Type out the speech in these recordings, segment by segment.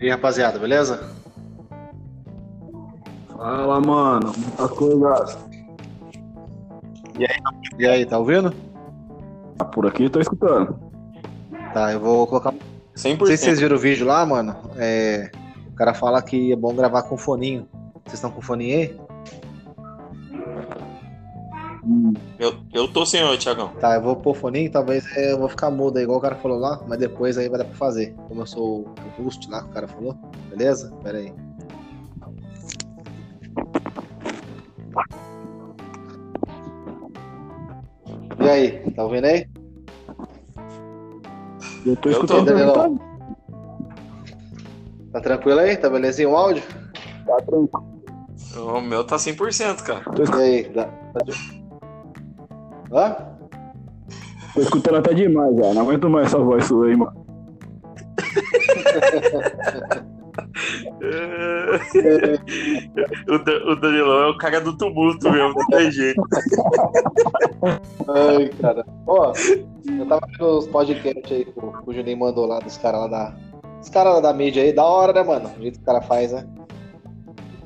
E aí, rapaziada, beleza? Fala, mano. As coisas. E aí, tá ouvindo? Ah, Por aqui tô escutando. Tá, eu vou colocar. Não sei se 100%. vocês viram o vídeo lá, mano. É... O cara fala que é bom gravar com foninho. Vocês estão com foninho aí? Eu, eu tô sem o Thiagão. Tá, eu vou pôr foninho, talvez eu vou ficar mudo aí, igual o cara falou lá, mas depois aí vai dar pra fazer. Como eu sou o host lá que o cara falou. Beleza? Pera aí. E aí, tá ouvindo aí? Eu tô Eu escutando tô, também, Danilão. Tá tranquilo aí? Tá belezinho o áudio? tá? Tranquilo. O meu tá 100%, cara. Tô, E aí? Dá... tá de- Hã? tô escutando até demais, já. Não aguento mais essa voz sua aí, mano. o, Da- o Danilão é o cara do tumulto mesmo, não tem jeito. Ai, cara. Ó, eu tava vendo os podcasts aí que o, que o Juninho mandou lá dos caras lá da. Os caras lá da mídia aí, da hora, né, mano? O jeito que o cara faz, né?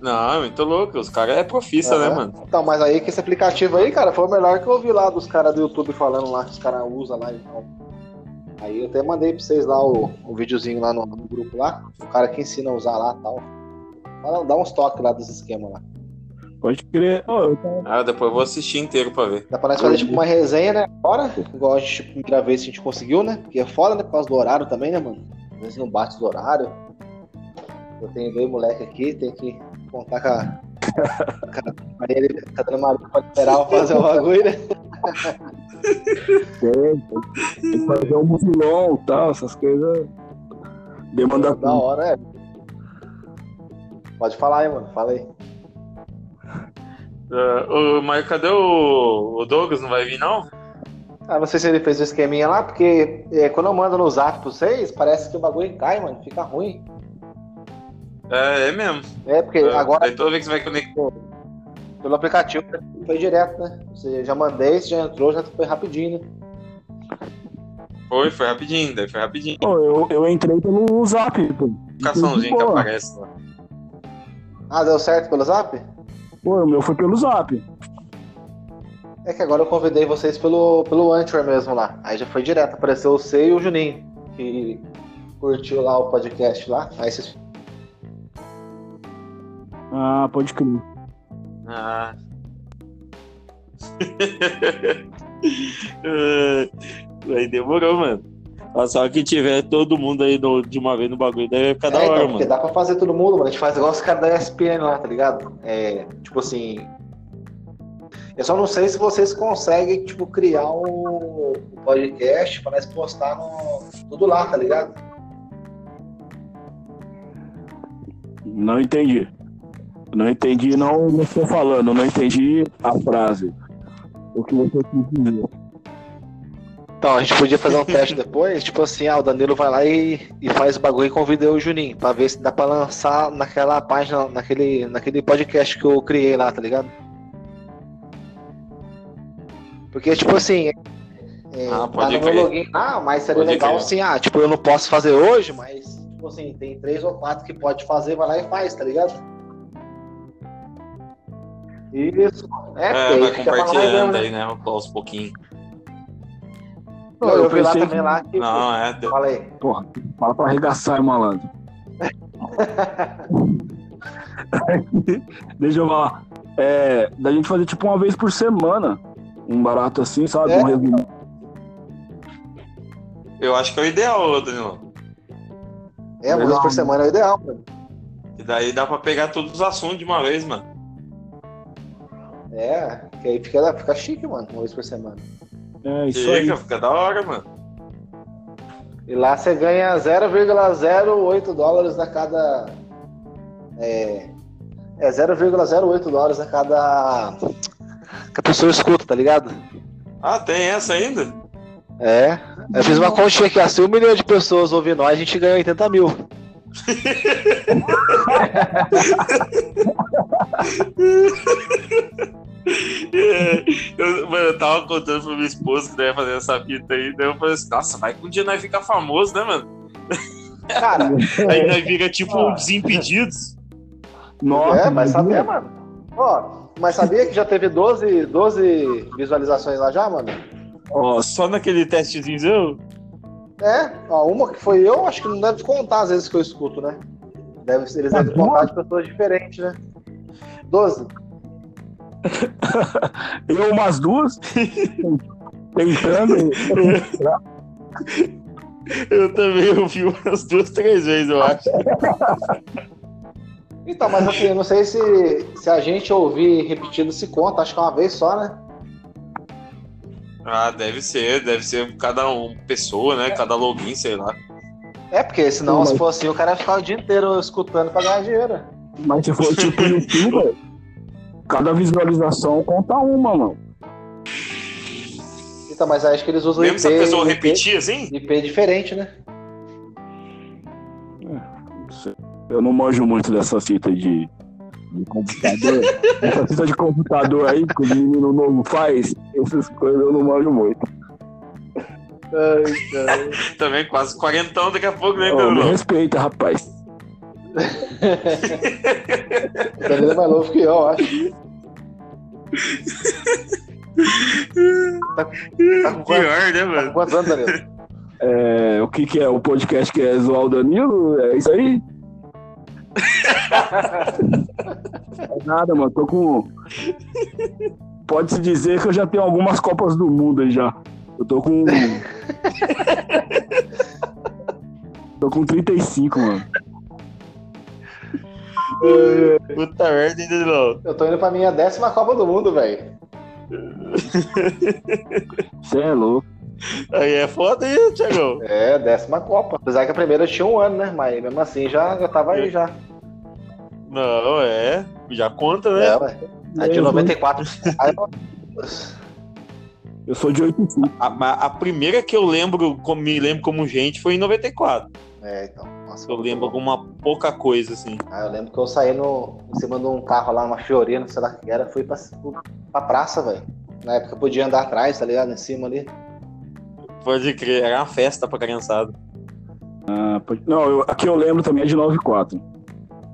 Não, é muito louco. Os caras é profissa, né, Aham. mano? Então, mas aí que esse aplicativo aí, cara, foi o melhor que eu vi lá dos caras do YouTube falando lá, que os caras usam lá e tal. Aí eu até mandei pra vocês lá o, o videozinho lá no, no grupo lá, o cara que ensina a usar lá e tal. Fala, Dá uns toques lá dos esquemas lá. Pode crer. Eu tava- Ah, depois eu vou assistir inteiro pra ver. Dá pra nós fazer tipo uma resenha, né? Agora, igual a gente, tipo, primeira vez que a gente conseguiu, né? Porque é foda, né? Por causa do horário também, né, mano? Às vezes não bate do horário. Eu tenho dois moleques aqui, tem que contar com a. com a- Aí ele tá dando maluco pra liberar eu fazer o bagulho, né? tem, tem que fazer um mutilão e tal, essas coisas. Demanda Da hora, é. Pode falar aí, mano. Fala aí. Ah, ô, mas cadê o, o Douglas? Não vai vir, não? Ah, não sei se ele fez o esqueminha lá, porque é, quando eu mando no zap pra vocês, parece que o bagulho cai, mano. Fica ruim. É, é mesmo. É, porque É, agora Daí toda vez que você vai conectar. pelo aplicativo foi direto, né? Você já mandei, você já entrou, já foi rapidinho, né? Foi, foi rapidinho, daí foi rapidinho. Pô, eu, eu entrei pelo zap, pô. Notificaçãozinha que aparece lá. Ah, deu certo pelo zap? Pô, o meu foi pelo zap. É que agora eu convidei vocês pelo, pelo Anchor mesmo lá. Aí já foi direto, apareceu você e o Juninho, que curtiu lá o podcast lá. Aí vocês. Ah, pode crer. Ah. Aí demorou, mano. Só que tiver todo mundo aí no- de uma vez no bagulho, daí vai ficar da É, hora, então, porque mano. dá pra fazer todo mundo, mano. A gente faz igual os caras da ESPN lá, tá ligado? É, tipo assim. Eu só não sei se vocês conseguem, tipo, criar um podcast pra nós postar no, tudo lá, tá ligado? Não entendi. Não entendi, não não estou falando, não entendi a frase. O que você quis dizer. Então, a gente podia fazer um teste depois, tipo assim, ah, o Danilo vai lá e, e faz o bagulho e convida eu e o Juninho, pra ver se dá pra lançar naquela página, naquele, naquele podcast que eu criei lá, tá ligado? Porque, tipo assim, é, Ah, tá pode no meu login, ah, mas seria Pode legal crer. assim, ah, tipo, eu não posso fazer hoje, mas, tipo assim, tem três ou quatro que pode fazer, vai lá e faz, tá ligado? Isso, é, É, vai compartilhando mesmo, né? aí, né? Aos pouquinhos. Não, eu, Eu vi lá também que- lá que. Não, é. deu- Fala aí. Porra, fala pra arregaçar, hein, malandro. Deixa eu falar. É, da gente fazer tipo uma vez por semana. Um barato assim, sabe? É. Um resumo. Eu acho que é o ideal, Danilo. É, uma vez por semana é o ideal, mano. E daí dá pra pegar todos os assuntos de uma vez, mano. É, que aí fica, fica chique, mano, uma vez por semana. É isso aí. Fica, fica da hora, mano. E lá você ganha 0,08 dólares a cada. É. É 0,08 dólares a cada. Que a pessoa escuta, tá ligado? Ah, tem essa ainda? É. Eu fiz uma continha aqui, ó. Se um milhão de pessoas ouvir nós, a gente ganha 80 mil. É, eu, mano, eu tava contando pra minha esposa que ia fazer essa fita aí. Daí eu falei assim, nossa, vai que um dia nós ficar famoso, né, mano? Cara, Aí nós vira tipo um desimpedidos. Nossa, é, vai saber, mano. Ó, mas sabia que já teve 12, 12 visualizações lá já, mano? Ó, só naquele testezinho. É, ó, uma que foi eu, acho que não deve contar às vezes que eu escuto, né? Deve, eles devem contar de pessoas diferentes, né? 12. Eu umas duas. tentando. Eu também ouvi umas duas, três vezes, eu acho. Então, mas assim, eu não sei se, se a gente ouvir repetido se conta, acho que é uma vez só, né? Ah, deve ser, deve ser cada um pessoa, né? Cada login, sei lá. É, porque senão, Não, se mas- for assim, o cara ia ficar o dia inteiro escutando pra ganhar dinheiro. Mas se for tipo YouTube, cada visualização conta uma, mano. Então, mas acho que eles usam Mesmo IP, se a pessoa IP, repetir assim? IP diferente, né? Eu não manjo muito dessa fita de, de computador. Essa fita de computador aí que o menino novo faz, essas coisas eu não manjo muito. Ai, cara. Também quase quarentão daqui a pouco, né, Ô, Pedro? me respeita, rapaz. O Danilo é mais novo que eu, eu acho. Tá, tá com quantos, Pior, né, tá com mano? quantos anos, Danilo? É, o que, que é? O podcast que é zoar o Danilo? É isso aí? É nada, mano. Tô com. Pode-se dizer que eu já tenho algumas Copas do Mundo aí já. Eu tô com. tô com 35, mano. Puta merda, entendeu? Eu tô indo pra minha décima Copa do Mundo, velho. Você é louco. Aí é foda aí, Thiagão. É, décima Copa. Apesar que a primeira eu tinha um ano, né? Mas mesmo assim já, já tava aí já. Não, é. Já conta, né? É, ué. A de Eu sou- 94. Aí, Eu sou de 85. A, a- a primeira que eu lembro, como, me lembro como gente, foi em 94. É, então. Nossa, Eu lembro alguma pouca coisa, assim. Ah, eu lembro que eu saí no, em cima de um carro lá, uma Fiorina, não sei lá o que era, fui pra, pra praça, velho. Na época eu podia andar atrás, tá ligado? Em cima ali. Pode crer, era uma festa pra criançada. Ah, pode- Não, eu- aqui eu lembro também é de 94.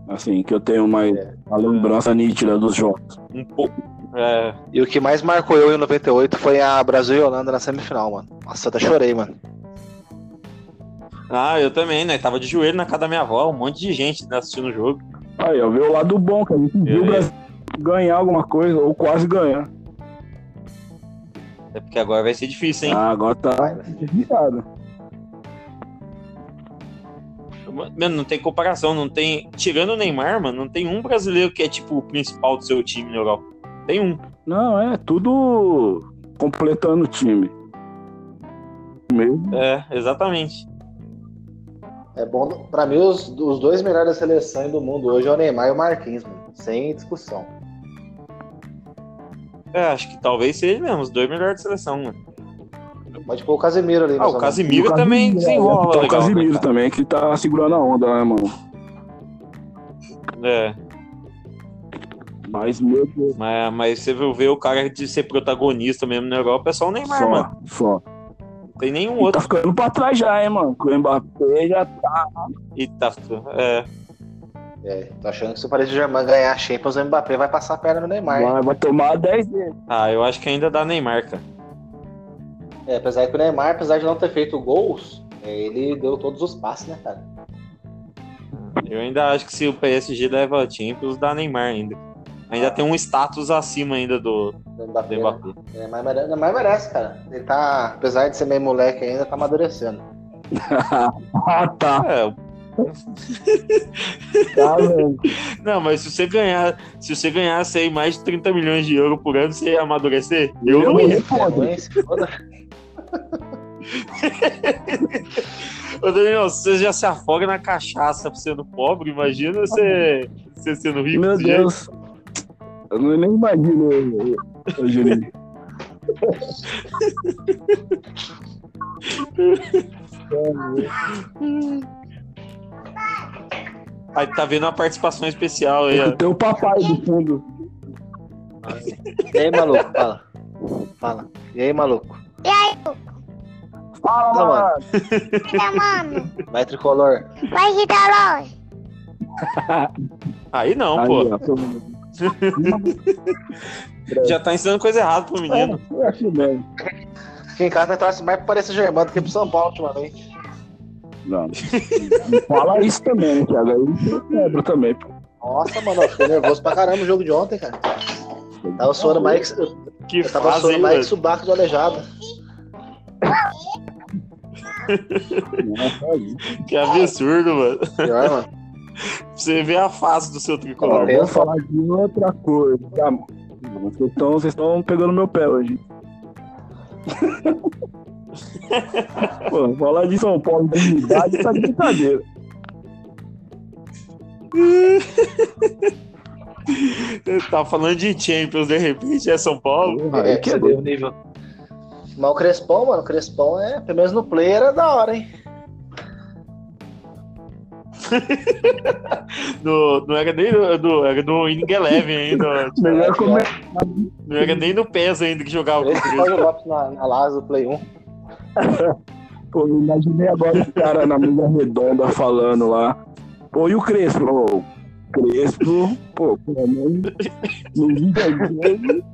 Assim, que eu tenho mais É. a lembrança nítida dos jogos. Um pouco. É, E o que mais marcou eu em 98 foi a Brasil e Holanda na semifinal, mano. Nossa, eu até chorei, mano. Ah, eu também, né? Tava de joelho na casa da minha avó, um monte de gente né, assistindo o jogo. Aí, eu vi o lado bom, que a gente viu o. Brasil ganhar alguma coisa, ou quase ganhar. É porque agora vai ser difícil, hein? Ah, agora tá complicado. Mano, não tem comparação, não tem. Tirando o Neymar, mano, não tem um brasileiro que é tipo o principal do seu time na Europa. Tem um. Não, é tudo completando o time. Mesmo. É, exatamente. É bom, pra mim, os, os dois melhores da seleção do mundo hoje é o Neymar e o Marquinhos, mano. Sem discussão. É, acho que talvez seja mesmo, os dois melhores da seleção, mano. Pode pôr o Casemiro ali. Ah, o ou menos. Casimiro O também Casimiro, desenrola é, tá o né, cara? também, que tá segurando a onda, né, mano? É, Mas meu Deus, mas, mas você viu ver o cara de ser protagonista mesmo na Europa é só o Neymar, mano. só, só. Não tem nenhum E tá outro. ficando pra trás já, hein, mano? Com o Mbappé já tá. E tá. É, É, tô achando que se o Paris Saint-Germain ganhar a Champions, o Mbappé vai passar a perna no Neymar. Vai, vai tomar 10 vezes. ah, eu acho que ainda dá Neymar, cara. É, apesar que o Neymar, apesar de não ter feito gols, é, ele deu todos os passes, né, cara? Eu ainda acho que se o PSG leva a Champions, dá Neymar ainda. Ainda tem um status acima ainda do, Do do Mbappé. né? Mbappé. É, mas merece, mas merece, cara. Ele tá, apesar de ser meio moleque ainda, tá amadurecendo. ah, tá. É, Tá não, mas se você ganhar, se você ganhasse aí mais de 30 milhões de euros por ano, você ia amadurecer? Eu não ia. É. Ô, Daniel, se você já se afoga na cachaça sendo pobre, imagina você, você sendo rico Meu desse jeito. Eu não, nem imagino, ô, ô, Juninho. Aí tá vendo uma participação especial aí, ó. Tem o papai do fundo. E aí, maluco? Fala. Fala. E aí, maluco? Fala, Tá, mano. mano. Vai, mano. Vai, tricolor. Vai, Ritalão. Aí não, Aí, pô. ó. Já tá ensinando coisa errada pro menino. É, é assim mesmo. Aqui em casa torce mais pro Paris Saint-Germain do que pro São Paulo ultimamente. Não. Não fala isso também, né, Thiago? Aí eu quebro também, pô. Nossa, mano, eu fiquei nervoso pra caramba o jogo de ontem, cara. Tava suando mais que, eu Que tava fase, suando mais que subaco do aleijado. Que absurdo, mano. Pior, mano. Você vê a face do seu tricolor. Pensa. vou falar de outra coisa. Tá? Vocês estão vocês estão pegando meu pé hoje. Pô, falar de São Paulo de unidade tá de brincadeira. Tá falando de Champions, de repente é São Paulo. É, que vê o nível. Mas o Crespão, mano, o Crespão é, pelo menos no play, era da hora, hein? No, não era nem do, do, era do Inning Eleven ainda. Melhor como é. Não era nem no PES ainda que jogava faz o Lopes na, na Lasa do Play 1. Pô, eu imaginei agora o cara na mesa redonda falando lá. Pô, e o Crespo? Ô, Crespo, pô, pelo menos no videogame.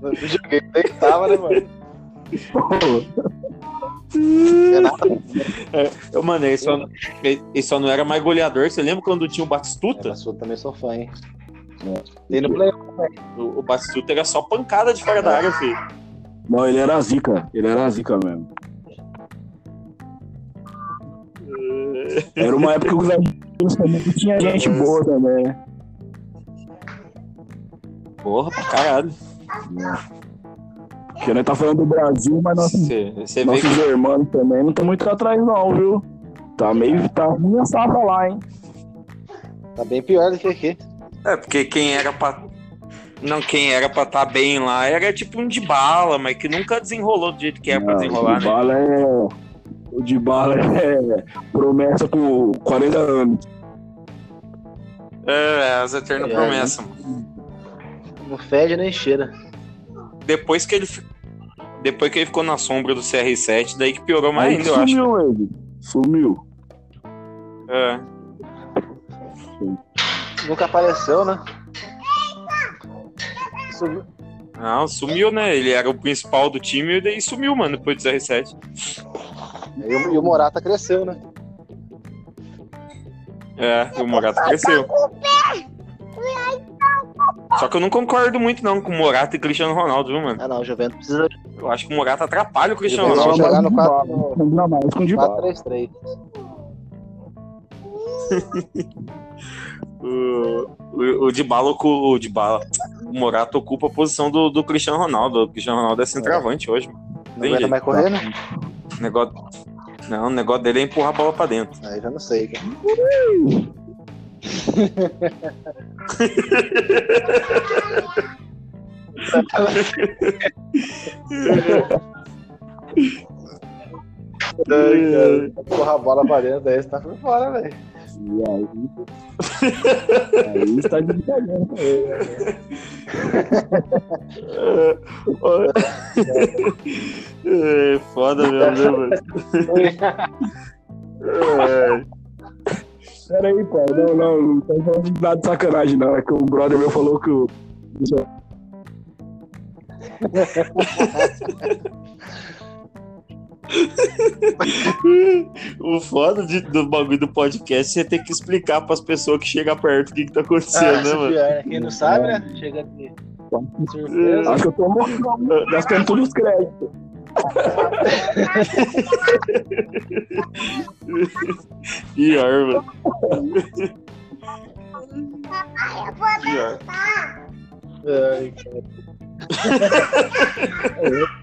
No videogame ele tava, né, mano? Pô, Renato, Ô, Mano, ele só, ele, só não era mais goleador. Você lembra quando tinha o Batistuta? eu também sou fã, hein? Tem no Play 1. O, o Batistuta era só pancada de fora da área, filho. não, ele era zica. Ele era zica mesmo. Era uma época que os argentinos também tinha gente boa também. Porra, pra caralho. Porque nós tá falando do Brasil, mas nossos, Você, você vê nossos que irmãos também não estão muito atrás, não, viu? Tá meio. Tá ruim a safra lá, hein? Tá bem pior do que aqui. É, porque quem era pra. Não, quem era pra estar bem lá era tipo um de bala, mas que nunca desenrolou do jeito que era pra Não, desenrolar, o de né? bala é. O de bala é promessa por 40 anos. É, as eternas É, promessas, mano. Não fede nem cheira. Depois que ele. Depois que ele ficou na sombra do CR7, daí que piorou mais ainda, eu acho. sumiu ele. Sumiu. É. Nunca apareceu, né? Sumiu. Não, sumiu, né? Ele era o principal do time e daí sumiu, mano, depois do CR7. E o, e o Morata cresceu, né? É, o Morata cresceu. Só que eu não concordo muito não com o Morata e Cristiano Ronaldo, viu, mano? Ah, não, o Juventus precisa de Eu acho que o Morata atrapalha o Cristiano Ronaldo. vai jogar no de 4 bala. Combina mais com de bala. 4-3-3. O, o, o Dybala, o Dybala, o Morata ocupa a posição do, do Cristiano Ronaldo. O Cristiano Ronaldo é centroavante hoje, mano. Não aguenta jeito. mais correr, né? O negócio... Não, o negócio dele é empurrar a bola pra dentro. Aí já não sei. cara. Ai, cara. Porra, a bola aí você tá por fora, velho. E aí. aí está de brincadeira né? É foda mesmo, né, mano? É. Pera aí, pai. Não, não, não tô falando nada de sacanagem, não. É que o brother meu falou que o. O foda de- do bagulho do podcast é você ter que explicar pras pessoas que chegam perto o que, que tá acontecendo, né, mano? pior, né? Quem não sabe, né? Chega de surpresa. Acho que eu tô morrendo, gastando todos os créditos. Pior, mano. Pior. Ai, cara.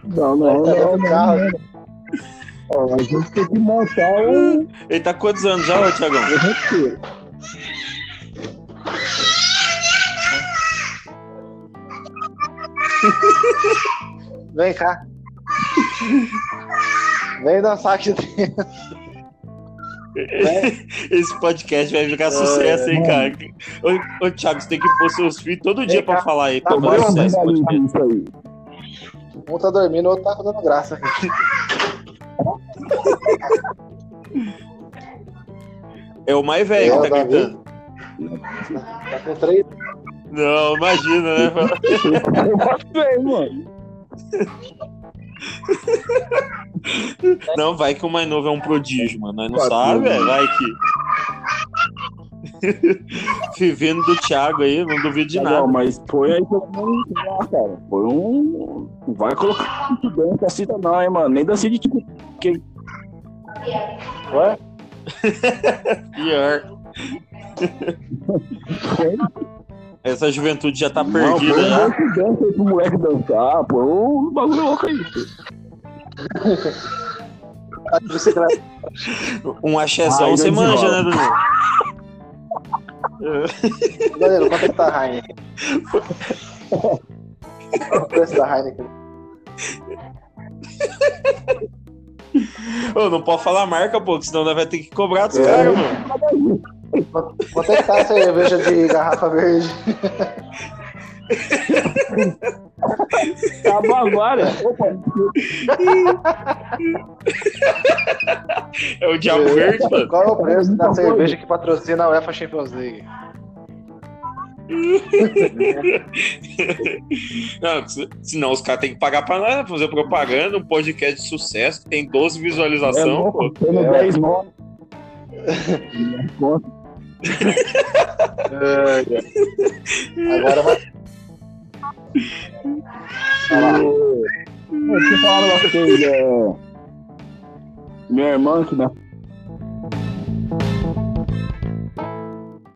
Não, não, Tá não, não. Ó, a gente tem que montar um Ele tá com quantos anos já, Thiagão? um roteiro. Vem cá. Vem dançar aqui dentro. Vem. Esse podcast vai ficar sucesso, hein, cara? Ô, ô Thiago, você tem que pôr seus filhos todo dia cá. pra falar aí. Tá Vai sucesso podcast. isso aí. Um tá dormindo, o outro tá dando graça. É o mais velho É, que tá Davi. gritando. Tá com três. Não, imagina, né? Eu gostei, mano. Não, vai que o mais novo é um prodígio, mano. Nós não Quatro, sabe, é, vai que. Vivendo do Thiago aí, não duvido de Não, nada. mas foi aí que eu não lá, cara. Foi um. Não vai colocar muito bem essa cita, não, hein, mano. Nem da Cid, tipo. Que... Ué? Pior. Essa juventude já tá Não, perdida já. um que dança aí pro moleque dançar, pô. Um bagulho louco aí. Tá. Um axézão você manja, né. Danilo? Danilo, quanto é que tá a Heineken? Qual o preço da Heineken? Ô, não pode falar marca, pô, que senão nós vai ter que cobrar dos É. caras, mano. Quanto é que tá a cerveja de garrafa verde? Acabou agora. Opa, É o Diabo Verde, mano. Qual é o preço da cerveja que patrocina a UEFA Champions League? Não, se- senão os caras têm que pagar pra nós, né? Fazer propaganda, um podcast de sucesso que tem 12 é visualizações, louco, pô. tendo É. 10 nomes. Agora vai. Deixa eu falar um vocês. É... Minha irmã, que nasceu